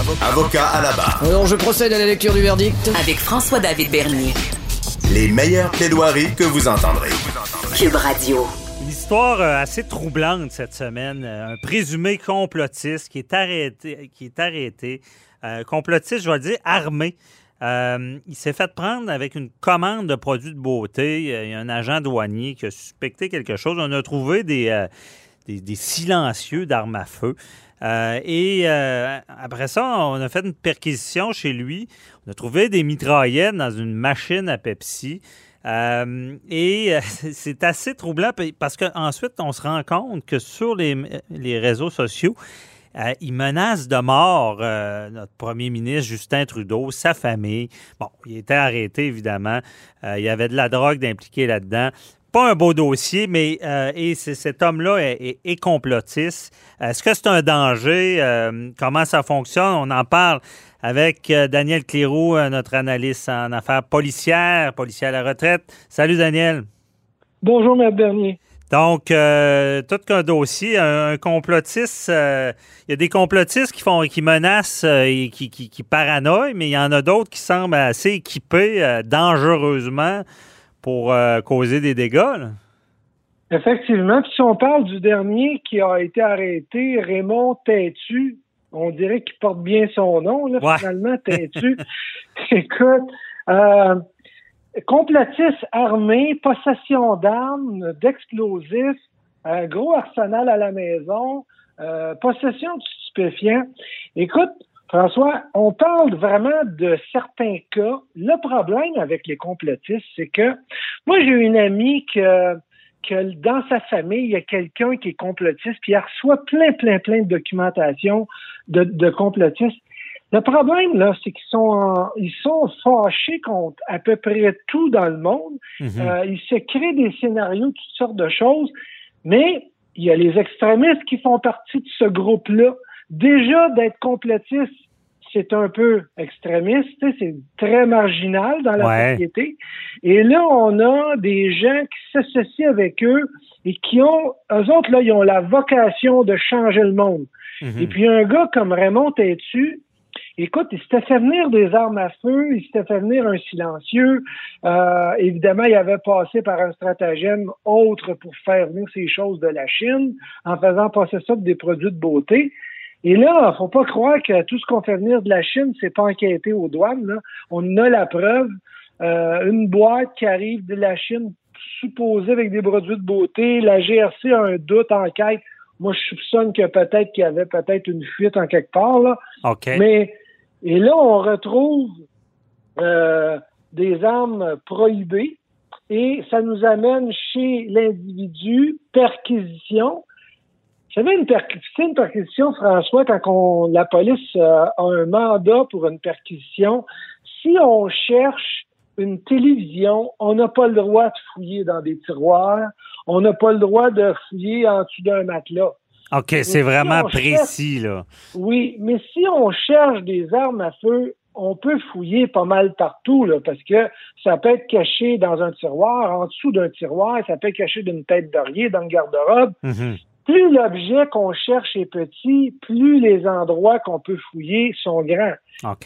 Avocat à la barre. Alors, je procède à la lecture du verdict. Avec François-David Bernier. Les meilleures plaidoiries que vous entendrez. Cube Radio. Une histoire euh, assez troublante cette semaine. Euh, Un présumé complotiste qui est arrêté, qui est arrêté. Euh, complotiste, je vais le dire, armé. Euh, il s'est fait prendre avec une commande de produits de beauté. Il y a un agent douanier qui a suspecté quelque chose. On a trouvé des, euh, des, silencieux d'armes à feu. Euh, et euh, après ça, on a fait une perquisition chez lui. On a trouvé des mitraillettes dans une machine à Pepsi. Euh, et c'est assez troublant parce qu'ensuite, on se rend compte que sur les, réseaux sociaux, il menace de mort notre premier ministre Justin Trudeau, sa famille. Bon, il était arrêté, évidemment. Il y avait de la drogue impliquée là-dedans. Pas un beau dossier, mais euh, et cet homme-là est, est- est complotiste. Est-ce que c'est un danger? Euh, comment ça fonctionne? On en parle avec euh, Daniel Cléroux, notre analyste en affaires policières, policier à la retraite. Salut, Daniel. Bonjour, M. Bernier. Donc, euh, tout qu'un dossier, un, un complotiste, euh, il y a des complotistes qui font, qui menacent euh, et qui, qui, qui paranoïent, mais il y en a d'autres qui semblent assez équipés dangereusement pour euh, causer des dégâts. là. Effectivement. Puis si on parle du dernier qui a été arrêté, Raymond Têtu, on dirait qu'il porte bien son nom, là, Ouais. finalement, Têtu. Écoute, euh, complotiste armé, possession d'armes, d'explosifs, un gros arsenal à la maison, euh, possession de stupéfiants. Écoute, François, on parle vraiment de certains cas. Le problème avec les complotistes, c'est que moi, j'ai une amie que, que dans sa famille, il y a quelqu'un qui est complotiste, puis elle reçoit plein, plein, plein de documentation de, de complotistes. Le problème, là, c'est qu'ils sont, en- ils sont fâchés contre à peu près tout dans le monde. Mhm. Euh, ils se créent des scénarios, toutes sortes de choses, mais il y a les extrémistes qui font partie de ce groupe-là. Déjà, d'être complotiste, c'est un peu extrémiste, c'est très marginal dans la Ouais. société. Et là, on a des gens qui s'associent avec eux et qui ont, eux autres, là, ils ont la vocation de changer le monde. Mhm. Et puis un gars comme Raymond Tétu, écoute, il s'était fait venir des armes à feu, il s'était fait venir un silencieux. Euh, évidemment, il avait passé par un stratagème autre pour faire venir ces choses de la Chine en faisant passer ça pour des produits de beauté. Et là, faut pas croire que tout ce qu'on fait venir de la Chine, c'est pas enquêté aux douanes. Là. On a la preuve. Euh, une boîte qui arrive de la Chine supposée avec des produits de beauté. La GRC a un doute, enquête. Moi, je soupçonne que peut-être qu'il y avait peut-être une fuite en quelque part. Là. OK. Mais et là, on retrouve euh, des armes prohibées et ça nous amène chez l'individu perquisition. Vous savez, une, une perquisition, François, quand on, la police euh, a un mandat pour une perquisition, si on cherche une télévision, on n'a pas le droit de fouiller dans des tiroirs, on n'a pas le droit de fouiller en dessous d'un matelas. OK, c'est si vraiment précis, là. Oui, mais si on cherche des armes à feu, on peut fouiller pas mal partout, là, parce que ça peut être caché dans un tiroir, en dessous d'un tiroir, ça peut être caché d'une tête d'oreiller dans le garde-robe. Mhm. Plus l'objet qu'on cherche est petit, plus les endroits qu'on peut fouiller sont grands.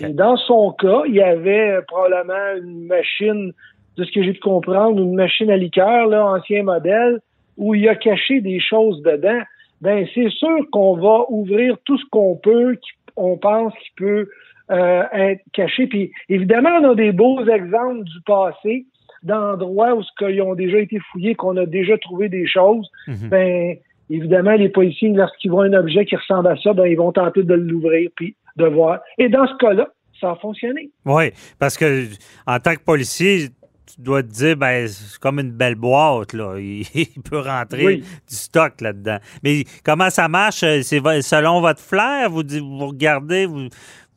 Et dans son cas, il y avait probablement une machine, de ce que j'ai pu comprendre, une machine à liqueur, là, ancien modèle, où il a caché des choses dedans. Ben, c'est sûr qu'on va ouvrir tout ce qu'on peut, qu'on pense qui peut euh, être caché. Puis, évidemment, on a des beaux exemples du passé, d'endroits où ce qu'ils ont déjà été fouillés, qu'on a déjà trouvé des choses. Mhm. Ben, évidemment, les policiers, lorsqu'ils voient un objet qui ressemble à ça, ben, ils vont tenter de l'ouvrir puis de voir. Et dans ce cas-là, ça a fonctionné. Oui, parce que en tant que policier, tu dois te dire, ben, c'est comme une belle boîte, là. Il, il peut rentrer Oui. du stock là-dedans. Mais comment ça marche? Euh, C'est selon votre flair? Vous, vous regardez, vous,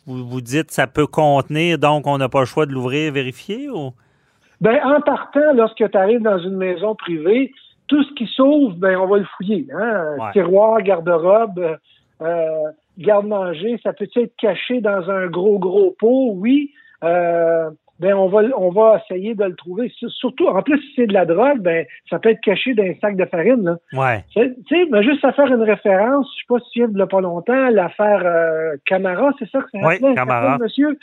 vous, vous dites ça peut contenir, donc on n'a pas le choix de l'ouvrir, vérifier? Ou? Ben, en partant, lorsque tu arrives dans une maison privée, tout ce qui s'ouvre, ben, on va le fouiller. Hein? Ouais. Tiroir, garde-robe, euh, garde-manger, ça peut être caché dans un gros, gros pot, oui. Euh, ben on va on va essayer de le trouver. Surtout, en plus, si c'est de la drogue, ben ça peut être caché dans un sac de farine. Là. Ouais. Tu sais, mais juste à faire une référence, je sais pas si tu de pas longtemps, l'affaire euh, Camara, c'est ça que c'est Oui, Camara. monsieur?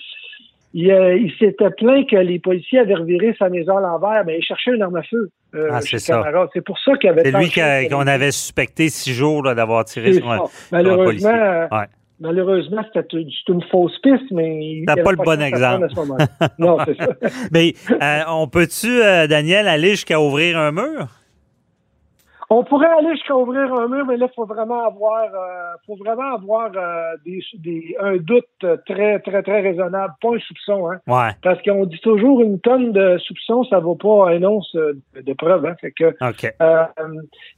Il, euh, il s'était plaint que les policiers avaient reviré sa maison à l'envers, mais il cherchait une arme à feu. Euh, Ah, c'est ça. C'est pour ça qu'il avait C'est lui qu'on avait suspecté six jours d'avoir tiré sur un, ça. sur un Malheureusement, policier. euh, Ouais. Malheureusement, c'était une- fausse piste, mais il pas avait le bon exemple. à ce non, c'est ça. Mais euh, on peut-tu, Daniel, aller jusqu'à ouvrir un mur? On pourrait aller jusqu'à ouvrir un mur, mais là, il faut vraiment avoir, euh, faut vraiment avoir euh, des, des, un doute très, très, très raisonnable, pas un soupçon, hein. Ouais. Parce qu'on dit toujours une tonne de soupçons, ça vaut pas un once euh, de preuve. Hein. Fait que OK. euh,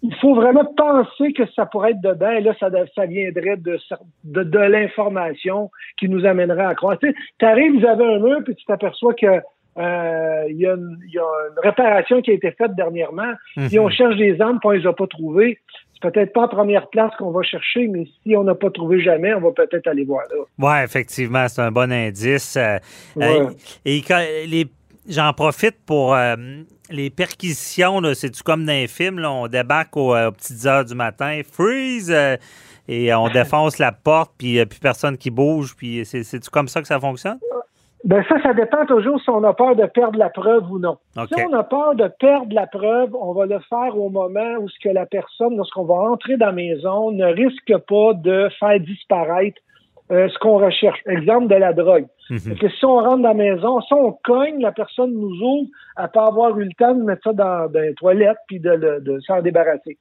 il faut vraiment penser que ça pourrait être dedans, et là, ça, ça viendrait de, de, de l'information qui nous amènerait à croire. Tu arrives, vous avez un mur, puis tu t'aperçois que euh, il y, a une- y a une réparation qui a été faite dernièrement. Si Mhm. on cherche des armes, puis on les a pas trouvées, c'est peut-être pas en première place qu'on va chercher, mais si on n'a pas trouvé jamais, on va peut-être aller voir là. Ouais, effectivement, c'est un bon indice. Euh, Ouais. euh, et quand les, j'en profite pour euh, les perquisitions. C'est-tu comme dans les films? là, on débarque au- aux petites heures du matin, freeze, euh, et on défonce la porte, puis il plus personne qui bouge. Puis c'est- c'est-tu comme ça que ça fonctionne? Ben ça, ça dépend toujours si on a peur de perdre la preuve ou non. OK. Si on a peur de perdre la preuve, on va le faire au moment où ce que la personne, lorsqu'on va entrer dans la maison, ne risque pas de faire disparaître euh, ce qu'on recherche. Exemple de la drogue. Fait que si on rentre dans la maison, si on cogne, la personne nous ouvre, elle peut avoir eu le temps de mettre ça dans, dans les toilettes puis de, de s'en débarrasser.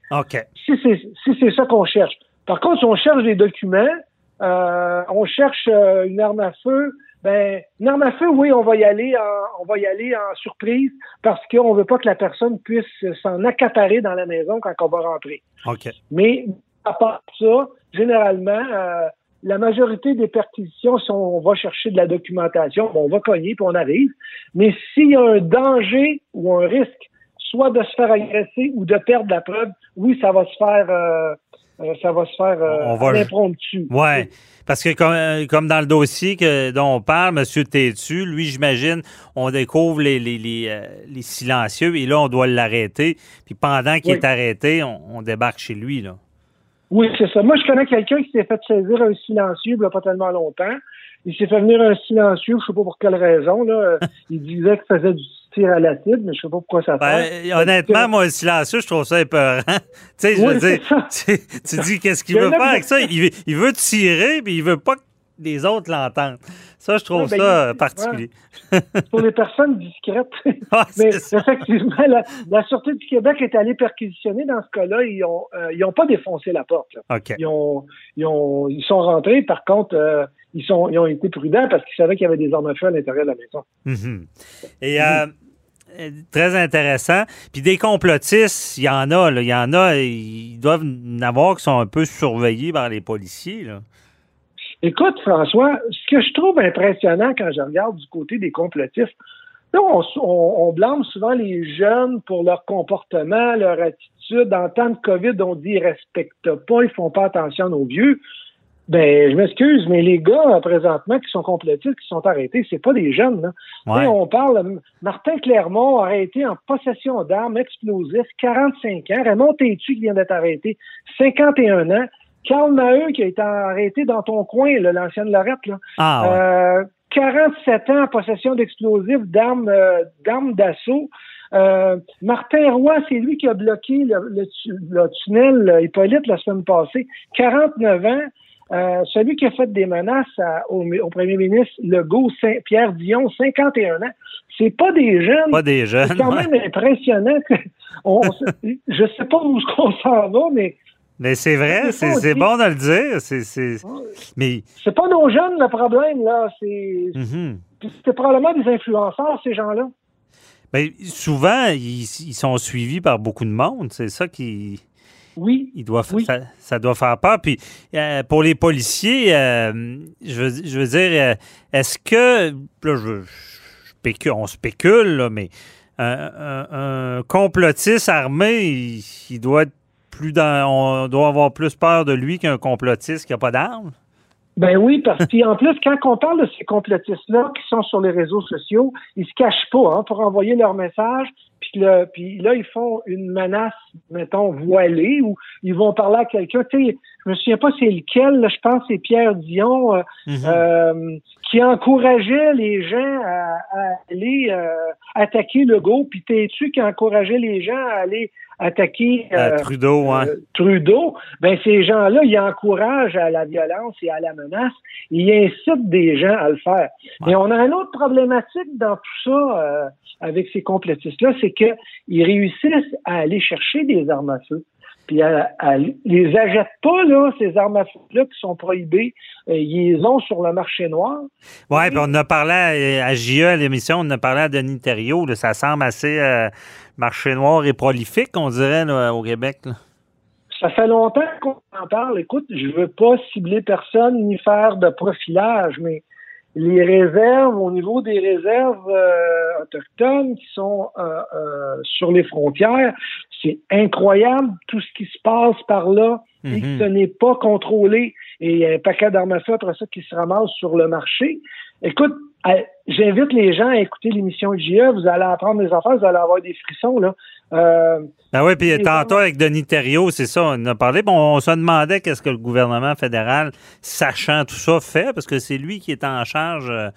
Si c'est si ça qu'on cherche. Par contre, si on cherche des documents, euh, on cherche euh, une arme à feu, ben une arme à feu, oui, on va y aller en, on va y aller en surprise parce qu'on veut pas que la personne puisse s'en accaparer dans la maison quand on va rentrer. OK. Mais à part ça, généralement, euh, la majorité des perquisitions, si on va chercher de la documentation, on va cogner puis on arrive. Mais s'il y a un danger ou un risque, soit de se faire agresser ou de perdre la preuve, oui, ça va se faire, euh, ça va se faire euh, On va-. Ouais. Parce que comme, euh, comme dans le dossier que, dont on parle, M. Tétu, lui, j'imagine, on découvre les, les, les, euh, les silencieux et là, on doit l'arrêter. Puis pendant qu'il Oui. est arrêté, on, on débarque chez lui. Là. Oui, c'est ça. Moi, je connais quelqu'un qui s'est fait saisir un silencieux il n'y a pas tellement longtemps. Il s'est fait venir un silencieux, je sais pas pour quelle raison. Là. il disait qu'il faisait du tir à l'acide, mais je sais pas pourquoi ça Ben, fait. honnêtement, moi, le silencieux, je trouve ça épeurant. tu sais, je Oui, veux dire, tu, tu dis qu'est-ce qu'il veut faire avec ça? Il, veut- il veut tirer, puis il veut pas que les autres l'entendent. Ça, je trouve Ouais, ben, ça il- particulier. pour les personnes discrètes. Mais ça. effectivement, la, la Sûreté du Québec est allée perquisitionner dans ce cas-là. Ils ont, euh, pas défoncé la porte. Ils, ont, ils, ont, ils sont rentrés. Par contre, euh, ils, sont, ils ont été prudents parce qu'ils savaient qu'il y avait des armes à feu à l'intérieur de la maison. Mhm. Et euh, très intéressant. Puis des complotistes, il y en a, là. Il y en a, ils doivent en avoir qui sont un peu surveillés par les policiers, là. Écoute, François, ce que je trouve impressionnant quand je regarde du côté des complotistes, là, on blâme souvent les jeunes pour leur comportement, leur attitude. En temps de COVID, on dit ils respectent pas, ils font pas attention aux vieux. Ben, je m'excuse, mais les gars, euh, présentement, qui sont complotistes, qui sont arrêtés, c'est pas des jeunes, là. Ouais. On parle, euh, Martin Clermont arrêté en possession d'armes explosives, 45 ans. Raymond Tétu qui vient d'être arrêté, 51 ans. Carl Maheu qui a été arrêté dans ton coin, l'ancienne Lorette, là. Ah, ouais. Euh, 47 ans en possession d'explosifs, d'armes, euh, d'armes d'assaut. Euh, Martin Roy, c'est lui qui a bloqué le, le tu- le tunnel Hippolyte la semaine passée. 49 ans. Euh, celui qui a fait des menaces à- au, au premier ministre Legault, Saint- Pierre Dion, 51 ans. C'est pas des jeunes. Pas des jeunes. C'est quand ouais. même impressionnant. Que on, je sais pas où on s'en va, mais Mais c'est vrai, C'est bon de le dire. C'est, Mais pas nos jeunes le problème, là. C'est c'est probablement des influenceurs, ces gens-là. Ben, souvent, ils, ils sont suivis par beaucoup de monde. C'est ça qui. Oui. il doit, Oui. ça, ça doit faire peur. Puis euh, pour les policiers, euh, je, veux, je veux dire, euh, est-ce que. Là, je, je spécule- on spécule, là, mais un, un- un complotiste armé, il, il doit être plus dans. On doit avoir plus peur de lui qu'un complotiste qui n'a pas d'armes? Ben oui, parce qu'en plus, quand on parle de ces complotistes-là qui sont sur les réseaux sociaux, ils se cachent pas hein, pour envoyer leur message. Puis, le, puis là, ils font une menace, mettons, voilée, ou ils vont parler à quelqu'un. Tu sais, je me souviens pas c'est lequel, là, je pense que c'est Pierre Dion, euh, euh, qui encourageait les gens à, à aller euh, attaquer le go, puis t'es-tu qui encourageait les gens à aller attaquer Euh, Trudeau, hein. Trudeau, ben ces gens-là, ils encouragent à la violence et à la menace. Ils incitent des gens à le faire. Mais on a une autre problématique dans tout ça euh, avec ces complotistes-là, c'est qu'ils réussissent à aller chercher des armes à feu. Puis à, à- les achètent pas, là, ces armes à feu-là qui sont prohibées. Euh, ils les ont sur le marché noir. Oui, puis on a parlé à, à JE à l'émission, on a parlé à Denis Thériault. là, ça semble assez euh, marché noir et prolifique, on dirait, là, au Québec. là. Ça fait longtemps qu'on en parle. Écoute, je veux pas cibler personne ni faire de profilage, mais les réserves, au niveau des réserves euh, autochtones qui sont euh, euh, sur les frontières, c'est incroyable tout ce qui se passe par là et que Mhm. ce n'est pas contrôlé. Et il y a un paquet d'armes à feu après ça qui se ramassent sur le marché. Écoute, j'invite les gens à écouter l'émission de JE. Vous allez apprendre des affaires, vous allez avoir des frissons. là. Euh, Ben oui, puis tantôt avec Denis Thériault, c'est ça, on a parlé. Bon, on se demandait qu'est-ce que le gouvernement fédéral, sachant tout ça, fait, parce que c'est lui qui est en charge euh,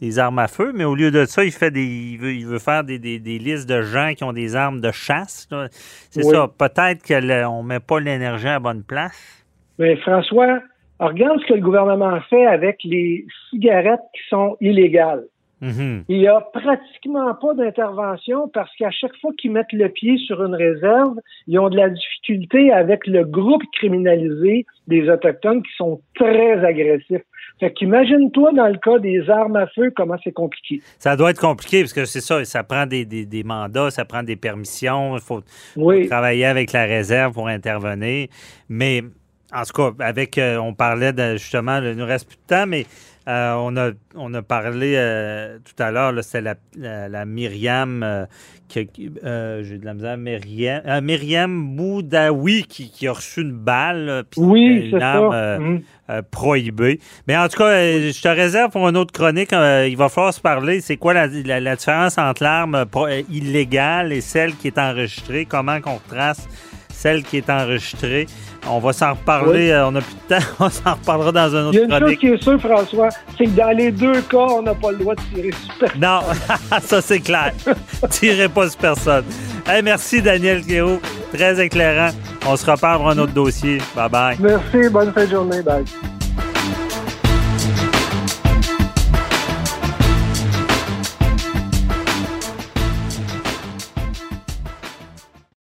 des armes à feu, mais au lieu de ça, il fait des, il veut, il veut faire des, des- des listes de gens qui ont des armes de chasse. C'est Oui. ça. Peut-être qu'on ne met pas l'énergie à la bonne place. Mais François, regarde ce que le gouvernement fait avec les cigarettes qui sont illégales. Mhm. Il n'y a pratiquement pas d'intervention parce qu'à chaque fois qu'ils mettent le pied sur une réserve, ils ont de la difficulté avec le groupe criminalisé des Autochtones qui sont très agressifs. Fait qu'imagine-toi dans le cas des armes à feu, comment c'est compliqué. Ça doit être compliqué parce que c'est ça, ça prend des, des- des mandats, ça prend des permissions, il faut, Oui. travailler avec la réserve pour intervenir. Mais en tout cas, avec, euh, on parlait de, justement, il nous reste plus de temps, mais euh, on, a, on a parlé euh, tout à l'heure, c'était la, la, la Myriam, j'ai de la misère, Myriam, Myriam Boudaoui qui, qui a reçu une balle, puis Oui, une c'est arme euh, prohibée. Mais en tout cas, je te réserve pour une autre chronique. il va falloir se parler. C'est quoi la, différence entre l'arme illégale et celle qui est enregistrée? Comment qu'on retrace celle qui est enregistrée? On va s'en reparler. Oui. euh, on n'a plus de temps. On s'en reparlera dans une Il y a autre une chose chronique. qui est sûre, François, c'est que dans les deux cas, on n'a pas le droit de tirer sur personne. Non, ça c'est clair. Tirez pas sur personne. Hey, merci Daniel Guéraud. Très éclairant. On se reparle pour un autre dossier. Bye bye. Merci, bonne fin de journée. Bye.